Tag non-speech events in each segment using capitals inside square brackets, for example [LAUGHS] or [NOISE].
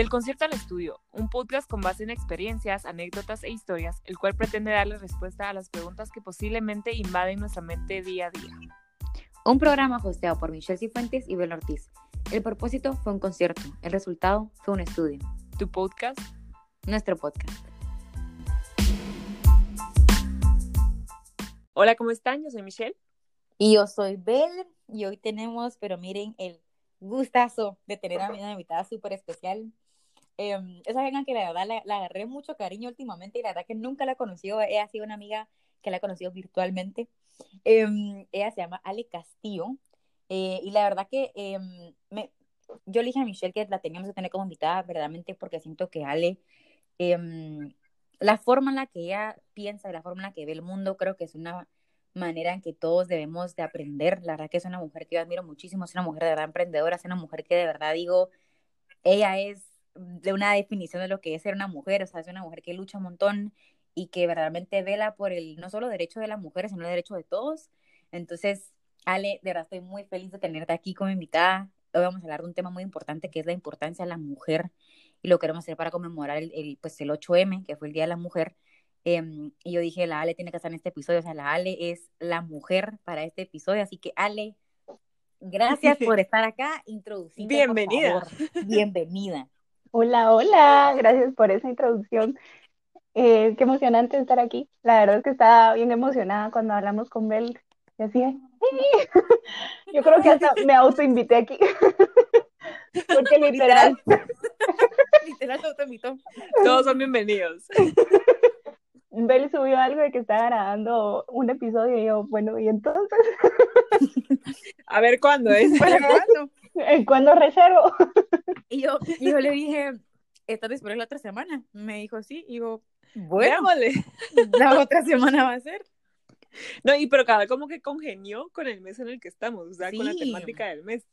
Del concierto al estudio, un podcast con base en experiencias, anécdotas e historias, el cual pretende darle respuesta a las preguntas que posiblemente invaden nuestra mente día a día. Un programa hosteado por Michelle Cifuentes y Bel Ortiz. El propósito fue un concierto, el resultado fue un estudio. Tu podcast, nuestro podcast. Hola, ¿cómo están? Yo soy Michelle. Y yo soy Bel, y hoy tenemos, pero miren, el gustazo de tener a mi [LAUGHS] invitada súper especial. Eh, esa venga que la verdad la, agarré mucho cariño últimamente y la verdad que nunca la he conocido. Ella ha sido una amiga que la he conocido virtualmente. Em, ella se llama Ale Castillo. Eh, y la verdad que em, me, yo le dije a Michelle que la teníamos que tener como invitada, verdaderamente, porque siento que Ale, la forma en la que ella piensa y la forma en la que ve el mundo, creo que es una manera en que todos debemos de aprender. La verdad que es una mujer que yo admiro muchísimo, es una mujer de verdad emprendedora, es una mujer que de verdad digo, ella es de una definición de lo que es ser una mujer, o sea, es una mujer que lucha un montón y que verdaderamente vela por el no solo derecho de las mujeres, sino el derecho de todos. Entonces, Ale, de verdad estoy muy feliz de tenerte aquí como invitada. Hoy vamos a hablar de un tema muy importante que es la importancia de la mujer y lo queremos hacer para conmemorar el, el pues el 8M, que fue el Día de la Mujer. Em, y yo dije, la Ale tiene que estar en este episodio, o sea, la Ale es la mujer para este episodio, así que Ale, gracias [LAUGHS] por estar acá, introducir. Bienvenida. Bienvenida. Hola, hola, gracias por esa introducción. Eh, qué emocionante estar aquí. La verdad es que estaba bien emocionada cuando hablamos con Bel. Y así, [LAUGHS] yo creo que hasta me autoinvité aquí. [LAUGHS] Porque literal. literal, [LAUGHS] autoinvitó. Todos son bienvenidos. Bel subió algo de que estaba grabando un episodio y yo, bueno, ¿y entonces? A ver cuándo es. ¿Cuándo? ¿Cuándo reservo? Y yo, yo le dije, ¿estás disponible la otra semana? Me dijo, sí. Y yo, bueno, [LAUGHS] la otra semana va a ser. No, y pero cada como que congenió con el mes en el que estamos, o sea, con la temática del mes.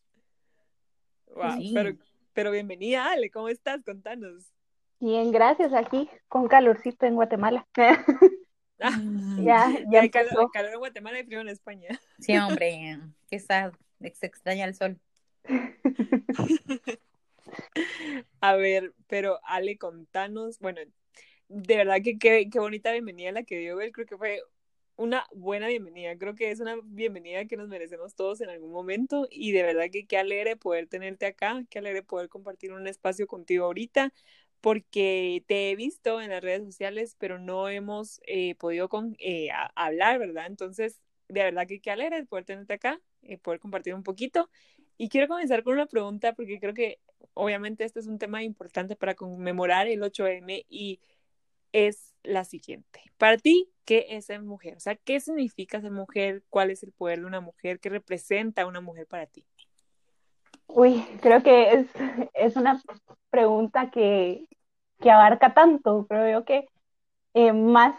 Wow, pero, pero bienvenida, Ale, ¿cómo estás? Contanos. Bien, gracias, aquí con calorcito en Guatemala. [LAUGHS] Ah, ya, ya hay calor, en Guatemala y frío en España. Sí, hombre, que está, se extraña el sol. [LAUGHS] A ver, pero Ale, contanos, bueno, de verdad que qué, bonita bienvenida la que dio él, creo que fue una buena bienvenida, creo que es una bienvenida que nos merecemos todos en algún momento y de verdad que qué alegre poder tenerte acá, qué alegre poder compartir un espacio contigo ahorita porque te he visto en las redes sociales, pero no hemos eh, podido con, eh, hablar, ¿verdad? Entonces, de verdad que qué alegre poder tenerte acá, eh, poder compartir un poquito. Y quiero comenzar con una pregunta, porque creo que obviamente este es un tema importante para conmemorar el 8M y es la siguiente. Para ti, ¿qué es ser mujer? O sea, ¿qué significa ser mujer? ¿Cuál es el poder de una mujer? ¿Qué representa una mujer para ti? Uy, creo que es, es una pregunta que, que abarca tanto, creo que eh, más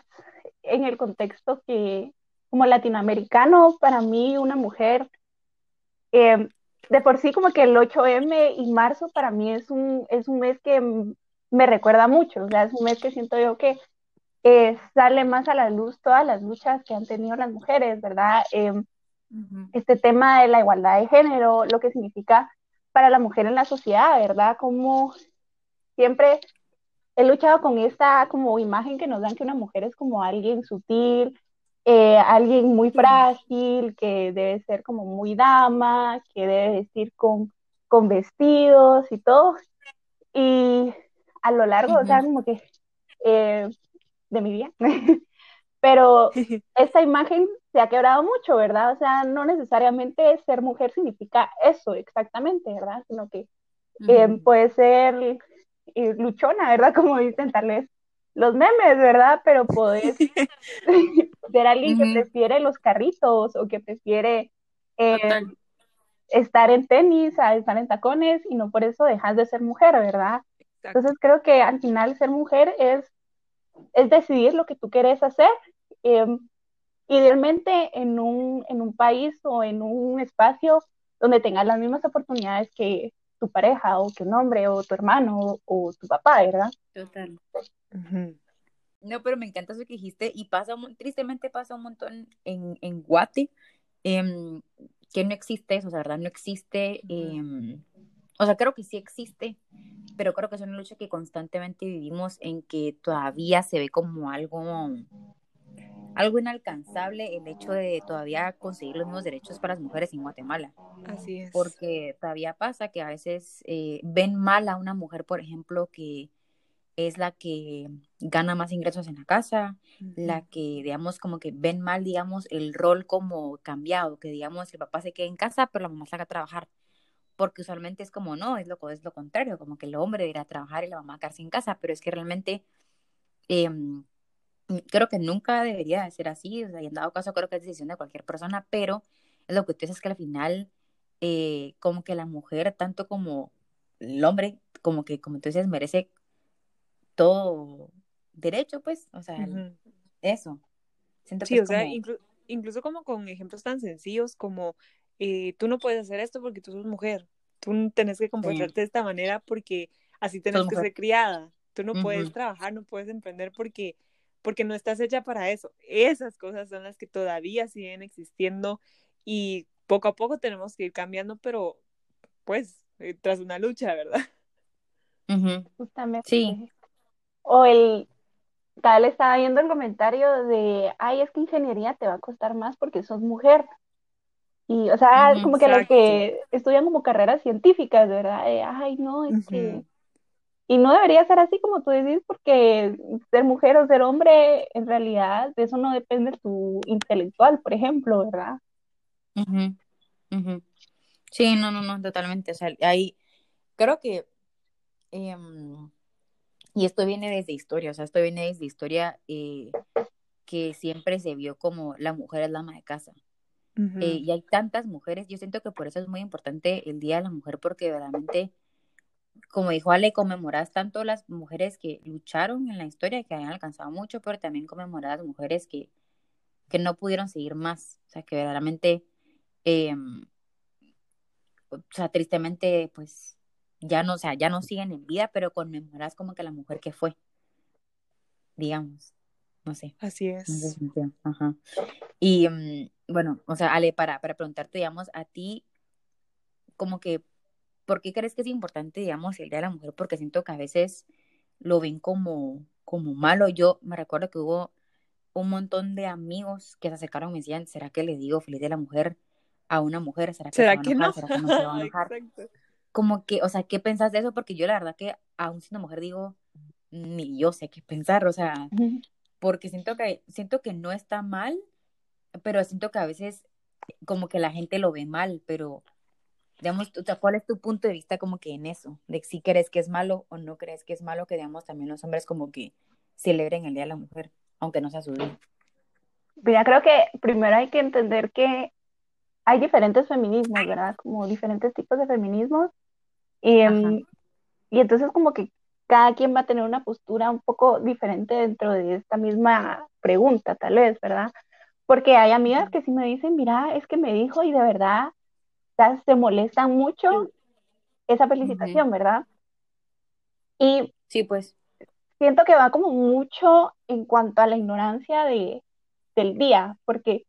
en el contexto que como latinoamericano, para mí una mujer, eh, de por sí como que el 8M y marzo para mí es un, es un mes que me recuerda mucho, o sea, es un mes que siento yo que eh, sale más a la luz todas las luchas que han tenido las mujeres, ¿verdad? Este tema de la igualdad de género, lo que significa para la mujer en la sociedad, ¿verdad? Como siempre he luchado con esta como imagen que nos dan que una mujer es como alguien sutil, eh, alguien muy frágil, que debe ser como muy dama, que debe vestir con, con vestidos y todo. Y a lo largo, o sea, como que eh, de mi vida, [LAUGHS] pero [LAUGHS] esta imagen se ha quebrado mucho, ¿verdad? O sea, no necesariamente ser mujer significa eso exactamente, ¿verdad? Sino que eh, puede ser luchona, ¿verdad? [LAUGHS] Como dicen tal los memes, ¿verdad? Pero poder [LAUGHS] ser alguien que prefiere los carritos o que prefiere eh, estar en tenis a estar en tacones y no por eso dejas de ser mujer, ¿verdad? Entonces creo que al final ser mujer es, es decidir lo que tú quieres hacer Em, idealmente en un, en un país o en un espacio donde tengas las mismas oportunidades que tu pareja o que un hombre o tu hermano o, tu papá, ¿verdad? Total. No, pero me encanta eso que dijiste y pasa, tristemente pasa un montón en, en Guate, em, que no existe eso, ¿verdad? No existe, em, o sea, creo que sí existe, pero creo que es una lucha que constantemente vivimos en que todavía se ve como algo algo inalcanzable el hecho de todavía conseguir los mismos derechos para las mujeres en Guatemala. Así es. Porque todavía pasa que a veces eh, ven mal a una mujer, por ejemplo, que es la que gana más ingresos en la casa, la que, digamos, como que ven mal, digamos, el rol como cambiado, que, digamos, el papá se quede en casa, pero la mamá salga a trabajar. Porque usualmente es como, no, es lo, es lo contrario, como que el hombre irá a trabajar y la mamá quedarse en casa, pero es que realmente em, creo que nunca debería de ser así, o sea, y en dado caso creo que es decisión de cualquier persona, pero lo que tú dices es que al final, eh, como que la mujer, tanto como el hombre, como que, como tú dices, merece todo derecho, pues, o sea, eso. Siento sí, o sea, incluso como con ejemplos tan sencillos como eh, tú no puedes hacer esto porque tú sos mujer, tú tenés que comportarte de esta manera porque así tenés que ser criada, tú no puedes trabajar, no puedes emprender porque porque no estás hecha para eso. Esas cosas son las que todavía siguen existiendo y poco a poco tenemos que ir cambiando, pero pues eh, tras una lucha, ¿verdad? Justamente. Sí. O el, tal estaba viendo el comentario de, ay, es que ingeniería te va a costar más porque sos mujer. Y, o sea, como que los que estudian como carreras científicas, ¿verdad? ay, no, es que y no debería ser así como tú decís, porque ser mujer o ser hombre, en realidad, de eso no depende tu intelectual, por ejemplo, ¿verdad? Sí, no, no, no, totalmente. O sea, ahí creo que, em, y esto viene desde historia, o sea, esto viene desde historia eh, que siempre se vio como la mujer es la ama de casa. Eh, y hay tantas mujeres, yo siento que por eso es muy importante el Día de la Mujer, porque realmente como dijo Ale, conmemoras tanto las mujeres que lucharon en la historia, que habían alcanzado mucho, pero también conmemoras las mujeres que, que no pudieron seguir más. O sea, que verdaderamente, em, o sea, tristemente, pues ya no, o sea, ya no siguen en vida, pero conmemoras como que la mujer que fue, digamos. No sé. Así es. Ajá. Y em, bueno, o sea, Ale, para, para preguntarte, digamos, a ti, como que ¿Por qué crees que es importante, digamos, el Día de la Mujer? Porque siento que a veces lo ven como, como malo. Yo me recuerdo que hubo un montón de amigos que se acercaron y me decían, ¿será que le digo feliz de la mujer a una mujer? ¿Será que, ¿Será que no? ¿Será que no se va a [LAUGHS] enojar? Como que, o sea, ¿qué pensás de eso? Porque yo la verdad que aún siendo mujer digo, ni yo sé qué pensar, o sea, porque siento que, siento que no está mal, pero siento que a veces como que la gente lo ve mal, pero digamos, ¿cuál es tu punto de vista como que en eso? De si crees que es malo o no crees que es malo que, digamos, también los hombres como que celebren el Día de la Mujer, aunque no sea su día. Mira, creo que primero hay que entender que hay diferentes feminismos, ¿verdad? Como diferentes tipos de feminismos. Y, em, y entonces como que cada quien va a tener una postura un poco diferente dentro de esta misma pregunta, tal vez, ¿verdad? Porque hay amigas que sí me dicen, mira, es que me dijo y de verdad se molestan mucho esa felicitación, ¿verdad? Y sí, pues. Siento que va como mucho en cuanto a la ignorancia de, del día, porque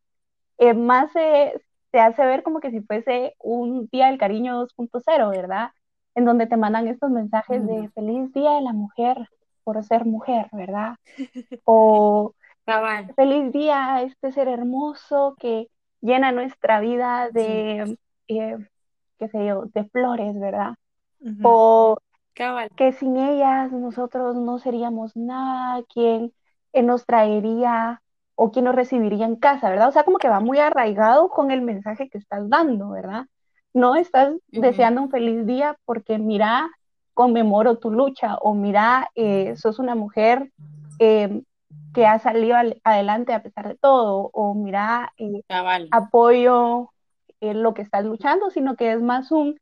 eh, más se, hace ver como que si fuese un día del cariño 2.0, ¿verdad? En donde te mandan estos mensajes de feliz día de la mujer por ser mujer, ¿verdad? [LAUGHS] O feliz día, este ser hermoso que llena nuestra vida de eh, qué sé yo, de flores, ¿verdad? O que sin ellas nosotros no seríamos nada, quien eh, nos traería o quien nos recibiría en casa, ¿verdad? O sea, como que va muy arraigado con el mensaje que estás dando, ¿verdad? No estás deseando un feliz día porque mira, conmemoro tu lucha o mira, eh, sos una mujer em, que ha salido adelante a pesar de todo o mira, apoyo lo que estás luchando, sino que es más un,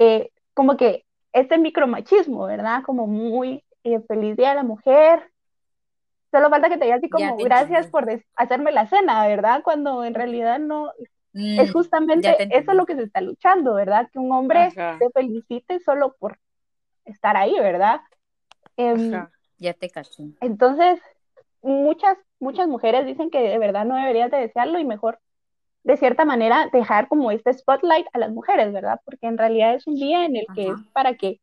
eh, como que este micromachismo, ¿verdad? Como muy eh, feliz día de la mujer. Solo falta que te diga así como gracias por hacerme la cena, ¿verdad? Cuando en realidad no, es mm, justamente eso lo que se está luchando, ¿verdad? Que un hombre te felicite solo por estar ahí, ¿verdad? Em, ya te caché. Entonces, muchas, muchas mujeres dicen que de verdad no deberías de desearlo y mejor de cierta manera, dejar como este spotlight a las mujeres, ¿verdad? Porque en realidad es un día en el que es para que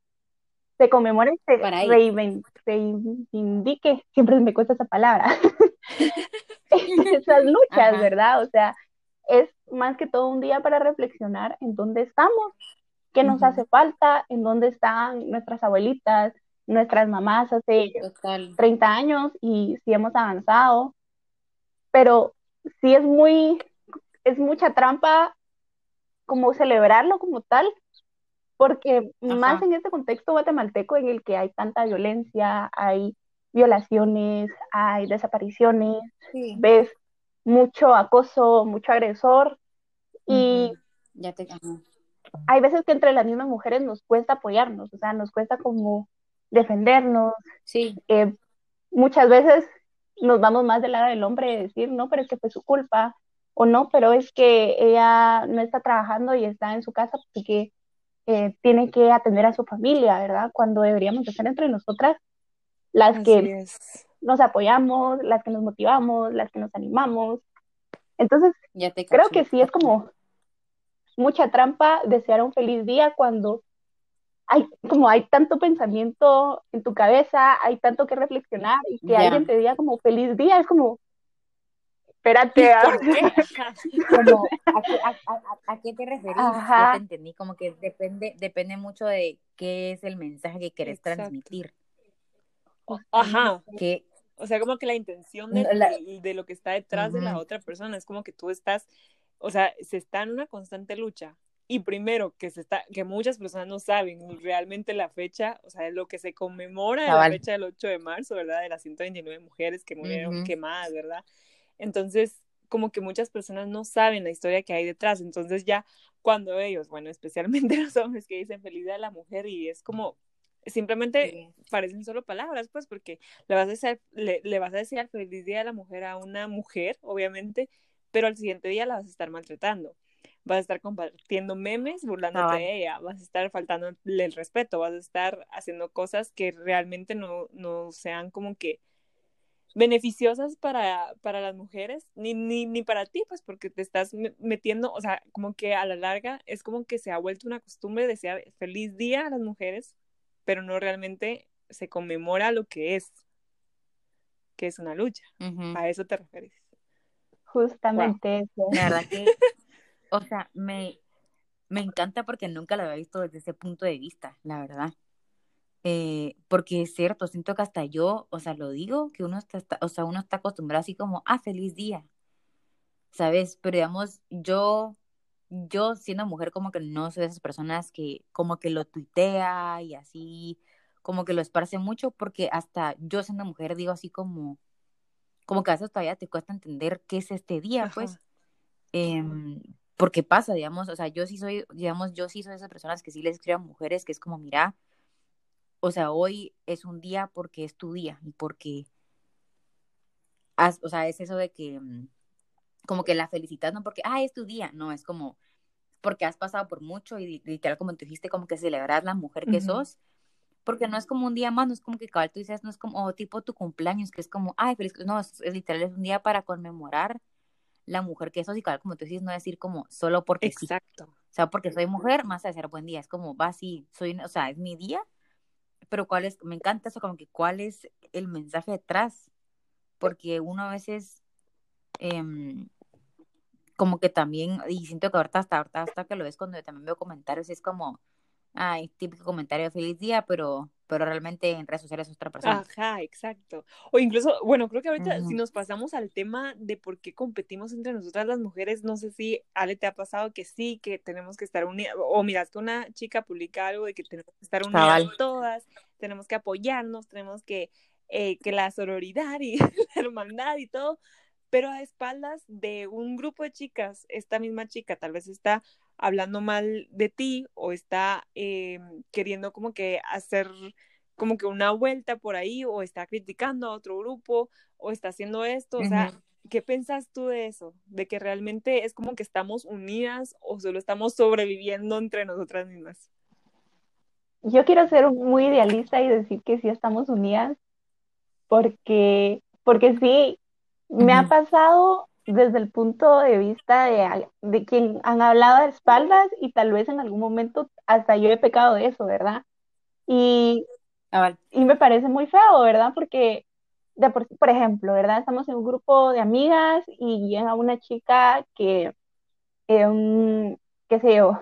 se conmemore, se reivindique, siempre me cuesta esa palabra, [LAUGHS] esas [LAUGHS] luchas, ¿verdad? O sea, es más que todo un día para reflexionar en dónde estamos, qué nos hace falta, en dónde están nuestras abuelitas, nuestras mamás hace 30 años y si hemos avanzado. Pero sí es muy, es mucha trampa como celebrarlo como tal, porque más en este contexto guatemalteco en el que hay tanta violencia, hay violaciones, hay desapariciones, ves mucho acoso, mucho agresor y ya te hay veces que entre las mismas mujeres nos cuesta apoyarnos, o sea, nos cuesta como defendernos. Sí. Eh, muchas veces nos vamos más del lado del hombre y decir, no, pero es que fue su culpa, o no, pero es que ella no está trabajando y está en su casa porque eh, tiene que atender a su familia, ¿verdad? Cuando deberíamos ser entre nosotras las que nos apoyamos, las que nos motivamos, las que nos animamos. Entonces, creo que sí es como mucha trampa desear un feliz día cuando hay como hay tanto pensamiento en tu cabeza, hay tanto que reflexionar y que alguien te diga como feliz día, es como espérate. [LAUGHS] ¿a, qué, te referís? Yo te entendí, como que depende, depende mucho de qué es el mensaje que quieres transmitir. Ajá. Que, o sea, como que la intención de, de, lo que está detrás de la otra persona es como que tú estás, o sea, se está en una constante lucha y primero que se está que muchas personas no saben realmente la fecha, o sea, es lo que se conmemora en la fecha del 8 de marzo, ¿verdad? De las 129 mujeres que murieron quemadas, ¿verdad? Entonces, como que muchas personas no saben la historia que hay detrás, entonces ya cuando ellos, bueno, [LAUGHS] especialmente los hombres que dicen feliz día a la mujer y es como simplemente parecen solo palabras, pues, porque le vas a decir, le, le vas a decir feliz día de la mujer a una mujer, obviamente, pero al siguiente día la vas a estar maltratando. Vas a estar compartiendo memes burlándote de ella, vas a estar faltándole el respeto, vas a estar haciendo cosas que realmente no, no sean como que beneficiosas para, para las mujeres, ni, ni, ni para ti, pues porque te estás metiendo, o sea, como que a la larga es como que se ha vuelto una costumbre de decir feliz día a las mujeres, pero no realmente se conmemora lo que es, que es una lucha. A eso te refieres. Justamente eso. La verdad que o sea, me, me encanta porque nunca lo había visto desde ese punto de vista, la verdad. Eh, porque es cierto, siento que hasta yo, o sea, lo digo, que uno está, o sea, uno está acostumbrado así como, ah, feliz día, ¿sabes? Pero digamos, yo, yo siendo mujer como que no soy de esas personas que como que lo tuitea y así, como que lo esparce mucho, porque hasta yo siendo mujer digo así como, como que a veces todavía te cuesta entender qué es este día, pues. Eh, porque pasa, digamos, o sea, yo sí soy, digamos, yo sí soy de esas personas que sí les escribo a mujeres que es como, mira, o sea, hoy es un día porque es tu día y porque, o sea, es eso de que, mm, como que la felicitas, no porque, ah, es tu día, no, es como, porque has pasado por mucho y literal, como tú dijiste, como que celebras la mujer que sos, porque no es como un día más, no es como que cabal tú dices, no es como tipo tu cumpleaños, que es como, ay, feliz, no, es, es literal, es un día para conmemorar la mujer que es y como tú dices, no decir como solo porque Exacto. O sea, porque soy mujer, más a decir buen día. Es como, va así, soy, o sea, es mi día, pero cuál es, me encanta eso, como que cuál es el mensaje detrás. Porque uno a veces, em, como que también, y siento que ahorita hasta, ahorita hasta que lo ves cuando también veo comentarios, es como, ay, típico comentario feliz día, pero pero realmente en redes sociales es otra persona. Ajá, exacto. O incluso, bueno, creo que ahorita si nos pasamos al tema de por qué competimos entre nosotras las mujeres, no sé si Ale te ha pasado que sí, que tenemos que estar unidas, o miras que una chica publica algo de que tenemos que estar unidas todas, tenemos que apoyarnos, tenemos que, eh, que la sororidad y [LAUGHS] la hermandad y todo, pero a espaldas de un grupo de chicas, esta misma chica tal vez está hablando mal de ti o está eh, queriendo como que hacer como que una vuelta por ahí o está criticando a otro grupo o está haciendo esto, o sea, ¿qué piensas tú de eso? De que realmente es como que estamos unidas o solo estamos sobreviviendo entre nosotras mismas. Yo quiero ser muy idealista y decir que sí estamos unidas porque porque sí me ha pasado desde el punto de vista de, de quien han hablado a espaldas y tal vez en algún momento hasta yo he pecado de eso, ¿verdad? Y, y me parece muy feo, ¿verdad? Porque, de por, por ejemplo, ¿verdad? Estamos en un grupo de amigas y llega una chica que, eh, qué sé yo,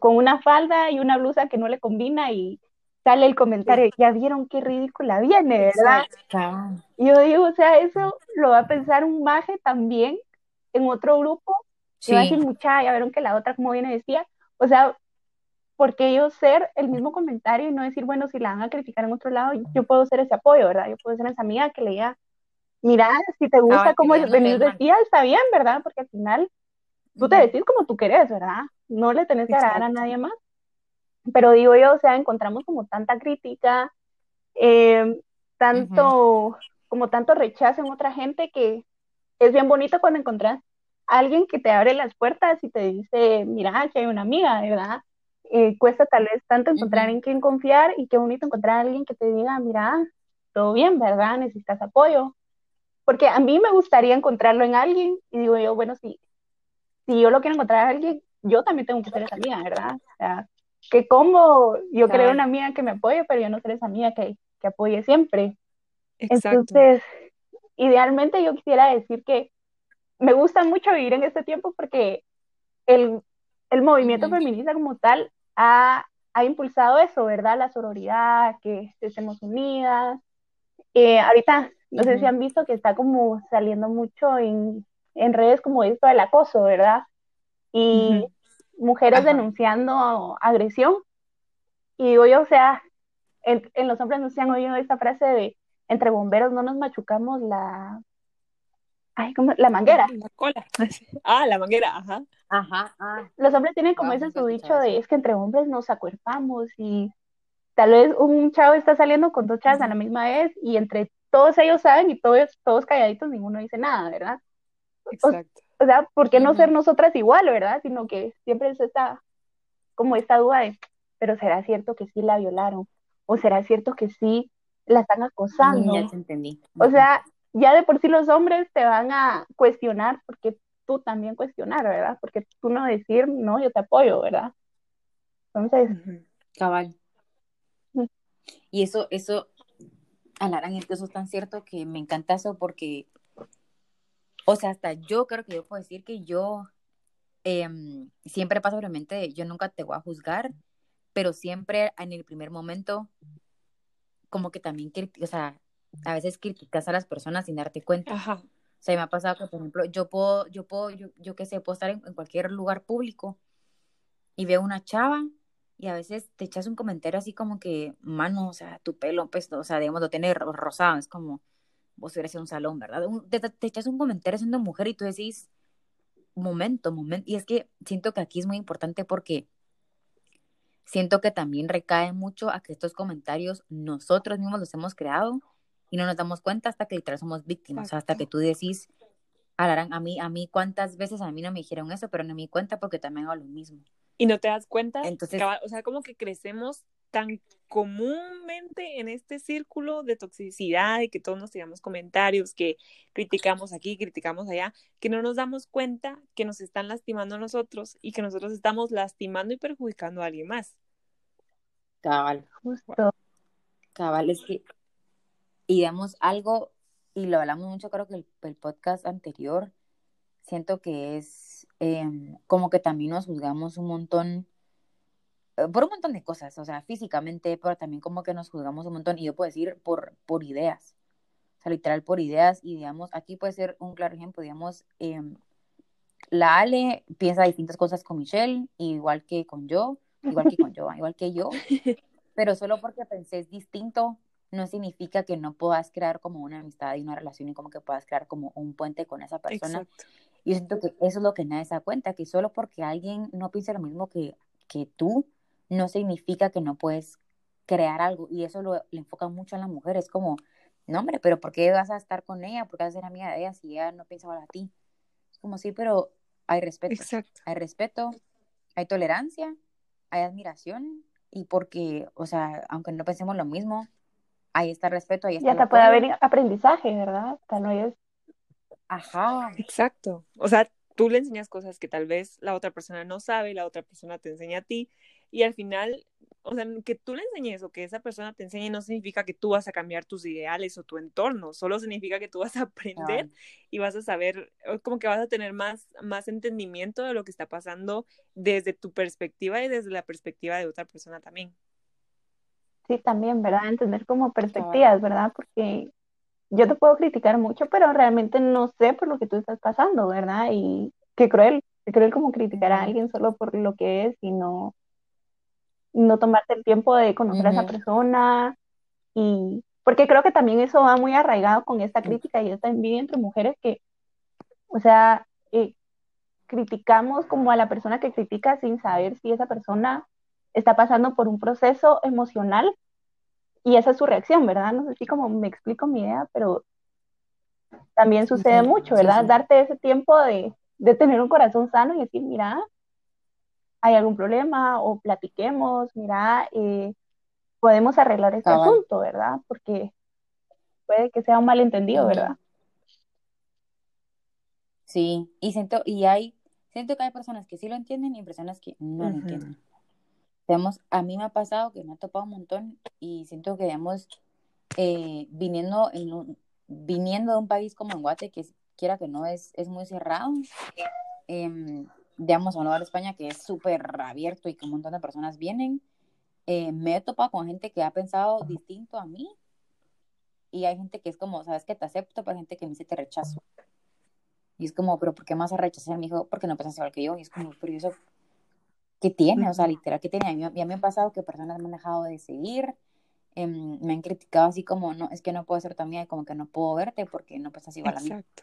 con una falda y una blusa que no le combina y sale el comentario, ya vieron qué ridícula viene, ¿verdad? Y yo digo, o sea, eso lo va a pensar un maje también en otro grupo, sí. y va a decir, mucha, ya vieron que la otra como viene decía, o sea, porque yo ser el mismo comentario y no decir, bueno, si la van a criticar en otro lado, yo puedo ser ese apoyo, ¿verdad? Yo puedo ser esa amiga que le diga, mira, si te gusta como venís decía, está bien, ¿verdad? Porque al final tú te decís como tú querés, ¿verdad? No le tenés que agradar a nadie más. Pero digo yo, o sea, encontramos como tanta crítica, eh, tanto, como tanto rechazo en otra gente que es bien bonito cuando encontrás a alguien que te abre las puertas y te dice, mira, que hay una amiga, ¿verdad? Eh, cuesta tal vez tanto encontrar en quién confiar y qué bonito encontrar a alguien que te diga, mira, todo bien, ¿verdad? Necesitas apoyo. Porque a mí me gustaría encontrarlo en alguien y digo yo, bueno, si, si yo lo quiero encontrar a alguien, yo también tengo que ser esa amiga, ¿verdad? O sea, que como yo creo una amiga que me apoye, pero yo no ser esa amiga que, que apoye siempre. Exacto. Entonces, idealmente yo quisiera decir que me gusta mucho vivir en este tiempo porque el, el movimiento feminista como tal ha, ha, impulsado eso, ¿verdad? La sororidad, que estemos unidas. Eh, ahorita, no sé si han visto que está como saliendo mucho en, en redes como esto del acoso, ¿verdad? Y mujeres denunciando agresión. Y digo yo, o sea, en, en los hombres no se han oído esta frase de entre bomberos no nos machucamos la Ay, como la manguera. La cola. Ah, la manguera, ajá. Ajá. Ah. Los hombres tienen como ese su dicho de es que entre hombres nos acuerpamos y tal vez un chavo está saliendo con dos chavas a la misma vez y entre todos ellos saben y todos, todos calladitos ninguno dice nada, ¿verdad? Exacto. O, sea, ¿por qué no ser nosotras igual, verdad? Sino que siempre es esta, como esta duda de, pero ¿será cierto que sí la violaron? ¿O será cierto que sí la están acosando? Ya te entendí. O sea, ya de por sí los hombres te van a cuestionar porque tú también cuestionar, ¿verdad? Porque tú no decir, no, yo te apoyo, ¿verdad? Entonces. Cabal. Y eso, eso, Alarán, eso es tan cierto que me encanta eso porque, o sea, hasta yo creo que yo puedo decir que yo em, siempre pasa por mi mente, yo nunca te voy a juzgar, pero siempre en el primer momento, como que también, o sea, a veces criticas a las personas sin darte cuenta. Ajá. O sea, me ha pasado que, por ejemplo, yo puedo, yo puedo, yo, yo qué sé, puedo estar en, cualquier lugar público y veo una chava y a veces te echas un comentario así como que, mano, o sea, tu pelo, pues, o sea, digamos, lo tiene rosado, es como, vos eres un salón, ¿verdad? te, te, echas un comentario siendo mujer y tú decís, momento, momento, y es que siento que aquí es muy importante porque siento que también recae mucho a que estos comentarios nosotros mismos los hemos creado y no nos damos cuenta hasta que literal somos víctimas, hasta que tú decís, Alarán, a mí, a mí cuántas veces a mí no me dijeron eso, pero no me di cuenta porque también hago lo mismo. Y no te das cuenta, Entonces, o sea, como que crecemos tan comúnmente en este círculo de toxicidad y que todos nos tiramos comentarios, que criticamos aquí, criticamos allá, que no nos damos cuenta que nos están lastimando a nosotros y que nosotros estamos lastimando y perjudicando a alguien más. Cabal, justo. Cabal, es que y digamos algo, y lo hablamos mucho creo que el, el podcast anterior, siento que es em, como que también nos juzgamos un montón por un montón de cosas, o sea, físicamente, pero también como que nos juzgamos un montón, y yo puedo decir por, por ideas, o sea, literal por ideas, y digamos, aquí puede ser un claro ejemplo, digamos, em, la Ale piensa distintas cosas con Michelle, igual que con yo, igual que con [LAUGHS] yo, igual que yo, [LAUGHS] pero solo porque pensé distinto, no significa que no puedas crear como una amistad y una relación y como que puedas crear como un puente con esa persona. Y yo siento que eso es lo que nadie se da cuenta, que solo porque alguien no piensa lo mismo que, que tú, no significa que no puedes crear algo. Y eso lo le enfoca mucho a la mujer. Es como, no, hombre, pero ¿por qué vas a estar con ella? ¿Por qué vas a ser amiga de ella si ella no piensa igual a ti? Es como, sí, pero hay respeto. Exacto. Hay respeto, hay tolerancia, hay admiración. Y porque, o sea, aunque no pensemos lo mismo, ahí está el respeto, ahí está Ya te puede haber aprendizaje, ¿verdad? Tal vez Ajá. Exacto. O sea, tú le enseñas cosas que tal vez la otra persona no sabe, la otra persona te enseña a ti, y al final, o sea, que tú le enseñes o que esa persona te enseñe no significa que tú vas a cambiar tus ideales o tu entorno, solo significa que tú vas a [LAUGHS] aprender y vas a saber, como que vas a tener más, más entendimiento de lo que está pasando desde tu perspectiva y desde la perspectiva de otra persona también. Sí, también, ¿verdad? Entender como perspectivas, ¿verdad? Porque yo te puedo criticar mucho, pero realmente no sé por lo que tú estás pasando, ¿verdad? Y qué cruel, qué cruel como criticar a alguien solo por lo que es y no, no tomarte el tiempo de conocer a esa persona y porque creo que también eso va muy arraigado con esta crítica y esta envidia entre mujeres que, o sea, eh, criticamos como a la persona que critica sin saber si esa persona está pasando por un proceso emocional y esa es su reacción, ¿verdad? No sé si como me explico mi idea, pero también sucede mucho, ¿verdad? Darte ese tiempo de, de tener un corazón sano y decir, mira, hay algún problema o platiquemos, mira, eh, podemos arreglar este asunto, ¿verdad? Porque puede que sea un malentendido, ¿verdad? Sí, y siento, y hay, siento que hay personas que sí lo entienden y personas que no lo entienden. Digamos, a mí me ha pasado que me ha topado un montón y siento que, digamos, eh, viniendo, en viniendo de un país como en Guate, que quiera que no es, es muy cerrado, eh, digamos, a de España, que es súper abierto y que un montón de personas vienen, eh, me he topado con gente que ha pensado distinto a mí y hay gente que es como, sabes que te acepto, pero hay gente que me dice te rechazo. Y es como, pero ¿por qué más a rechazar? Me dijo, porque no piensas igual que yo. Y es como, pero eso, ¿qué tiene? O sea, literal, ¿qué tiene? Ya me ha pasado que personas me han dejado de seguir, em, me han criticado así como, no, es que no puedo ser tu amiga y como que no puedo verte porque no piensas igual a mí. Exacto.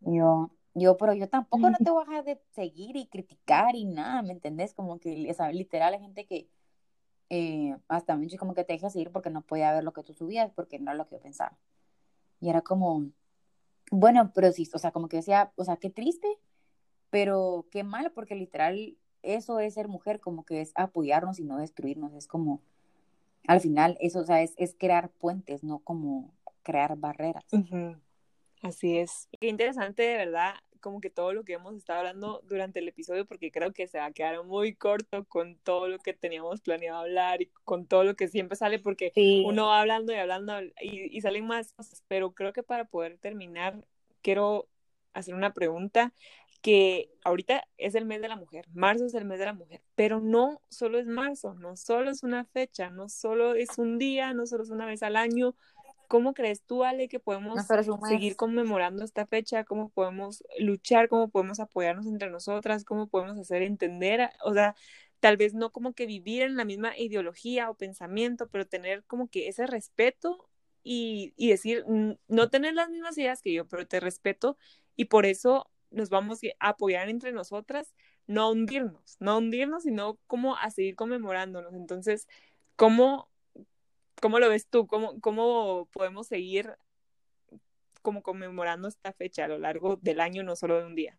yo, yo, pero yo tampoco no [LAUGHS] te voy a dejar de seguir y criticar y nada, ¿me entendés? Como que, esa, literal, hay gente que eh, hasta me como que te deja seguir porque no podía ver lo que tú subías, porque no era lo que yo pensaba. Y era como, bueno, pero sí, o sea, como que decía, o sea, qué triste, pero qué mal, porque literal, eso es ser mujer, como que es apoyarnos y no destruirnos, es como, al final, eso, o sea, es, es crear puentes, no como crear barreras. Así es. Qué interesante, de verdad, como que todo lo que hemos estado hablando durante el episodio, porque creo que se va a quedar muy corto con todo lo que teníamos planeado hablar y con todo lo que siempre sale, porque uno va hablando y hablando y, y salen más cosas, pero creo que para poder terminar, quiero hacer una pregunta que ahorita es el mes de la mujer, marzo es el mes de la mujer, pero no solo es marzo, no solo es una fecha, no solo es un día, no solo es una vez al año, ¿Cómo crees tú, Ale, que podemos seguir conmemorando esta fecha? ¿Cómo podemos luchar? ¿Cómo podemos apoyarnos entre nosotras? ¿Cómo podemos hacer entender? O sea, tal vez no como que vivir en la misma ideología o pensamiento, pero tener como que ese respeto y, y decir, no tener las mismas ideas que yo, pero te respeto y por eso nos vamos a apoyar entre nosotras, no hundirnos, no hundirnos, sino como a seguir conmemorándonos. Entonces, ¿cómo ¿Cómo lo ves tú? ¿Cómo, podemos seguir como conmemorando esta fecha a lo largo del año, no solo de un día?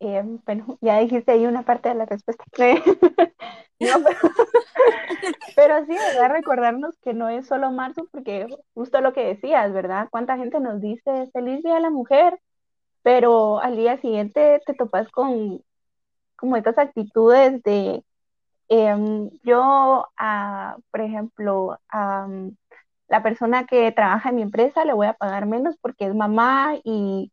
Eh, bueno, ya dijiste ahí una parte de la respuesta. [LAUGHS] no, [LAUGHS] pero, sí, ¿verdad? Recordarnos que no es solo marzo, porque justo lo que decías, ¿verdad? ¿Cuánta gente nos dice feliz día a la mujer? Pero al día siguiente te topas con como estas actitudes de Em, yo, por ejemplo, a la persona que trabaja en mi empresa le voy a pagar menos porque es mamá y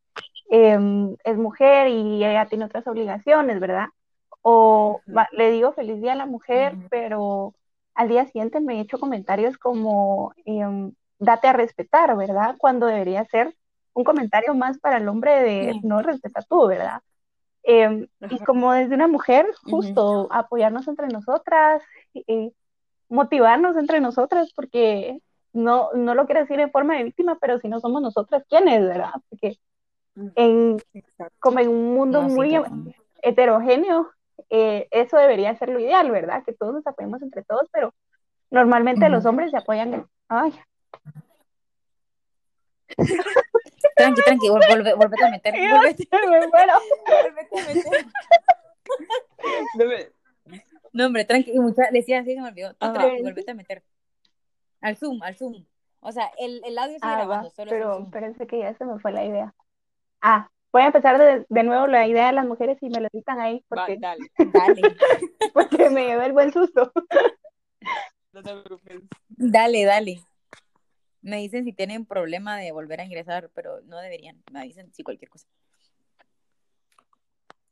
em, es mujer y ella tiene otras obligaciones, ¿verdad? O le digo feliz día a la mujer, pero al día siguiente me he hecho comentarios como em, date a respetar, ¿verdad? Cuando debería ser un comentario más para el hombre de no respeta tú, ¿verdad? Em, y como desde una mujer, justo apoyarnos entre nosotras, eh, motivarnos entre nosotras, porque no, no lo quiero decir en forma de víctima, pero si no somos nosotras, ¿quiénes, verdad? Porque en, como en un mundo muy heterogéneo, eh, eso debería ser lo ideal, ¿verdad? Que todos nos apoyemos entre todos, pero normalmente los hombres se apoyan. Ay, [LAUGHS] Tranqui, tranqui, vuelve, vuelve a meter. Vuelve, bueno. [LAUGHS] a meter. No, hombre, tranqui, mucha, decía así, se me olvidó. Tú tranqui, a meter. Al zoom, al zoom. O sea, el, el audio sigue ah, grabando, solo Pero pensé que ya se me fue la idea. Ah, voy a empezar de, de nuevo la idea de las mujeres y me lo citan ahí Va, porque, dale, [LAUGHS] Dale, porque me llevé el buen susto. no te preocupes. dale, dale. Me dicen si tienen problema de volver a ingresar, pero no deberían. Me dicen si cualquier cosa.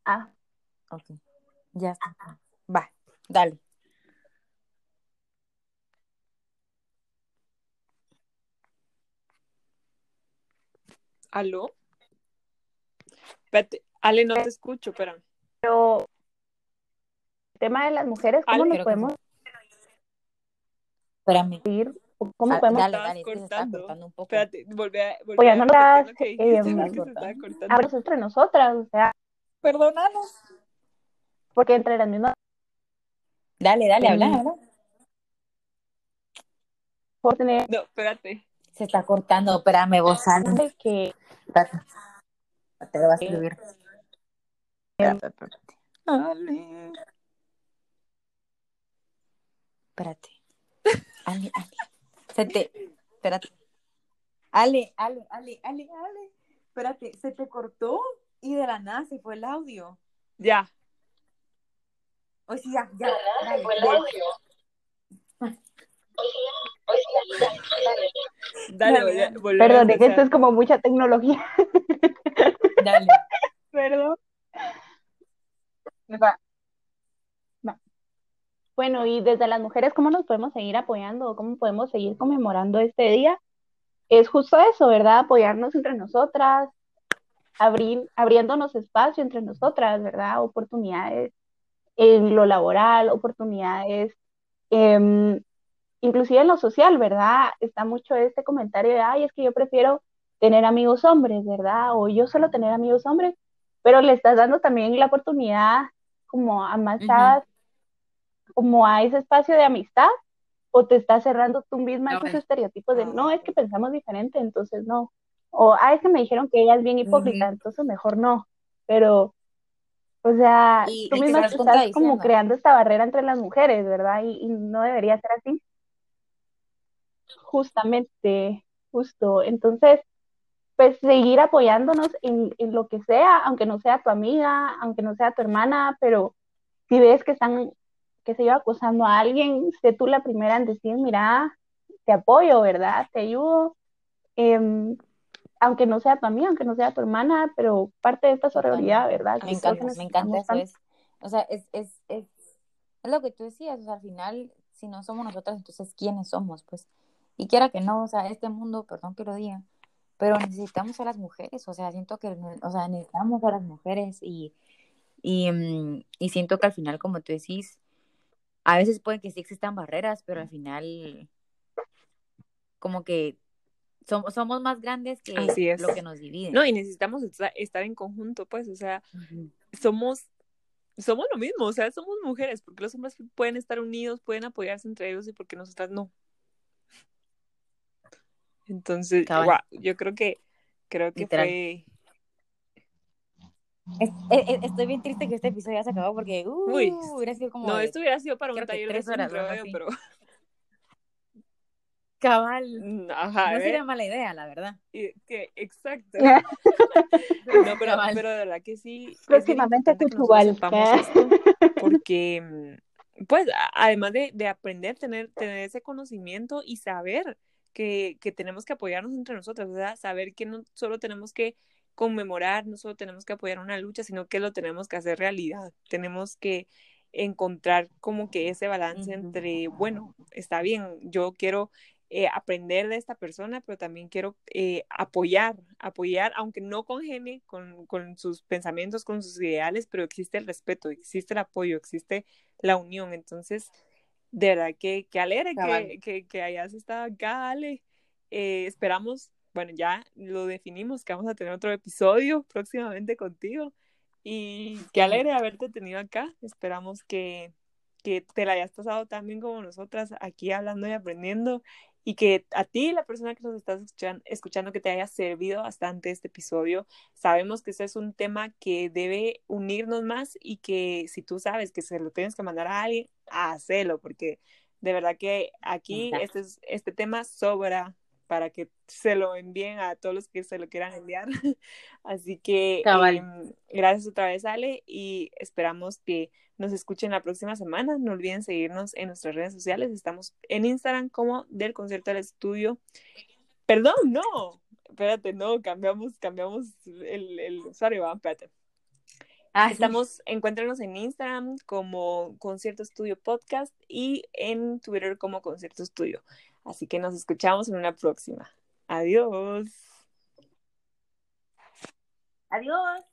Ah, Ok. Ya está. Va, dale. ¿Aló? Espérate, Ale, no te escucho, espera. pero el tema de las mujeres, ¿cómo Ale, nos creo que podemos Espérame. ¿Cómo Ah, podemos dale, dale, que se está cortando. cortando un poco. Espérate, volví a, volví Oye, a no las, que eh, cortando. cortando. entre nosotras? O sea, Perdónanos. porque entre las mismas Dale, dale, habla, Mm. habla. por tener No, espérate. Se está cortando, espérame, vos, Ale. que Espérate. Te lo vas a escribir. Espérate, espérate. Ale. Espérate. Ale, Ale. Se te. Espérate. Ale, Ale, Ale, Ale, Ale. Espérate, se te cortó y de la nada se fue el audio. Ya. O sí, ya, ya. Dale, Dale, Dale, volví a- dale. volví a Perdón, es que esto es como mucha tecnología. dale. [LAUGHS] Perdón. Va. Bueno, y desde las mujeres, ¿cómo nos podemos seguir apoyando? ¿Cómo podemos seguir conmemorando este día? Es justo eso, ¿verdad? Apoyarnos entre nosotras, abrir, abriéndonos espacio entre nosotras, ¿verdad? Oportunidades en lo laboral, oportunidades, em, inclusive en lo social, ¿verdad? Está mucho este comentario de, ay, es que yo prefiero tener amigos hombres, ¿verdad? O yo solo tener amigos hombres, pero le estás dando también la oportunidad como a más chavas, como a ese espacio de amistad, o te estás cerrando tú misma a esos estereotipos de, no, es que pensamos diferente, entonces no. O, ah, es que me dijeron que ella es bien hipócrita, entonces mejor no. Pero, o sea, Y- tú y misma estás como creando esta barrera entre las mujeres, ¿verdad? Y, y no debería ser así. Justamente, justo. Entonces, pues seguir apoyándonos en, en lo que sea, aunque no sea tu amiga, aunque no sea tu hermana, pero si ves que están, que se iba acosando a alguien, sé tú la primera en decir, mira, te apoyo, ¿verdad? Te ayudo. Em, aunque no sea tu amiga, aunque no sea tu hermana, pero parte de esta sororidad, ¿verdad? Me encanta, me encanta necesitamos eso. Es, o sea, es, es, es, es lo que tú decías, o sea, al final, si no somos nosotras, entonces, ¿quiénes somos? Pues, y quiera que no, o sea, este mundo, perdón que lo diga, pero necesitamos a las mujeres, o sea, siento que, o sea, necesitamos a las mujeres y, y, mm, y siento que al final, como tú decís, a veces pueden que sí existan barreras, pero al final, como que somos, somos más grandes que Así es. lo que nos divide. No, y necesitamos esta- estar en conjunto, pues, o sea, somos, somos lo mismo, o sea, somos mujeres, porque los hombres pueden estar unidos, pueden apoyarse entre ellos y porque nosotras no. Entonces, guau, yo creo que, creo que Literal. fue, Es- es- es- estoy bien triste que este episodio ya se acabó porque uh, Uy, hubiera sido como no, de esto hubiera sido para un taller de horas, pero, [LAUGHS] cabal. ajá, No ¿eh? sería mala idea, la verdad. Y que, exacto. [LAUGHS] [LAUGHS] No, pero, pero de verdad que sí. Próximamente Cuchubal. porque, mm, pues, además de, de aprender, tener, tener ese conocimiento y saber que, que tenemos que apoyarnos entre nosotras, ¿verdad? Saber que no solo tenemos que conmemorar, no solo tenemos que apoyar una lucha, sino que lo tenemos que hacer realidad. Tenemos que encontrar como que ese balance entre, bueno, está bien, yo quiero eh, aprender de esta persona, pero también quiero eh, apoyar, apoyar, aunque no congene con, con sus pensamientos, con sus ideales, pero existe el respeto, existe el apoyo, existe la unión. Entonces, de verdad que, que alegre que, que, que hayas estado acá, Ale. Eh, esperamos, bueno, ya lo definimos, que vamos a tener otro episodio próximamente contigo. Y qué alegre haberte tenido acá. Esperamos que, que te la hayas pasado tan bien como nosotras aquí hablando y aprendiendo. Y que a ti, la persona que nos estás escuchan- escuchando, que te haya servido bastante este episodio. Sabemos que este es un tema que debe unirnos más y que si tú sabes que se lo tienes que mandar a alguien, hacelo, porque de verdad que aquí Exacto. este, es- este tema sobra para que se lo envíen a todos los que se lo quieran enviar. [LAUGHS] Así que eh, gracias otra vez, Ale, y esperamos que nos escuchen la próxima semana. No olviden seguirnos en nuestras redes sociales. Estamos en Instagram como del concierto del estudio. Perdón, no. Espérate, no, cambiamos, cambiamos el, el usuario, va, espérate. Ah, Estamos, encuéntranos en Instagram como Concierto Estudio Podcast y en Twitter como Concierto Estudio. Así que nos escuchamos en una próxima. Adiós. Adiós.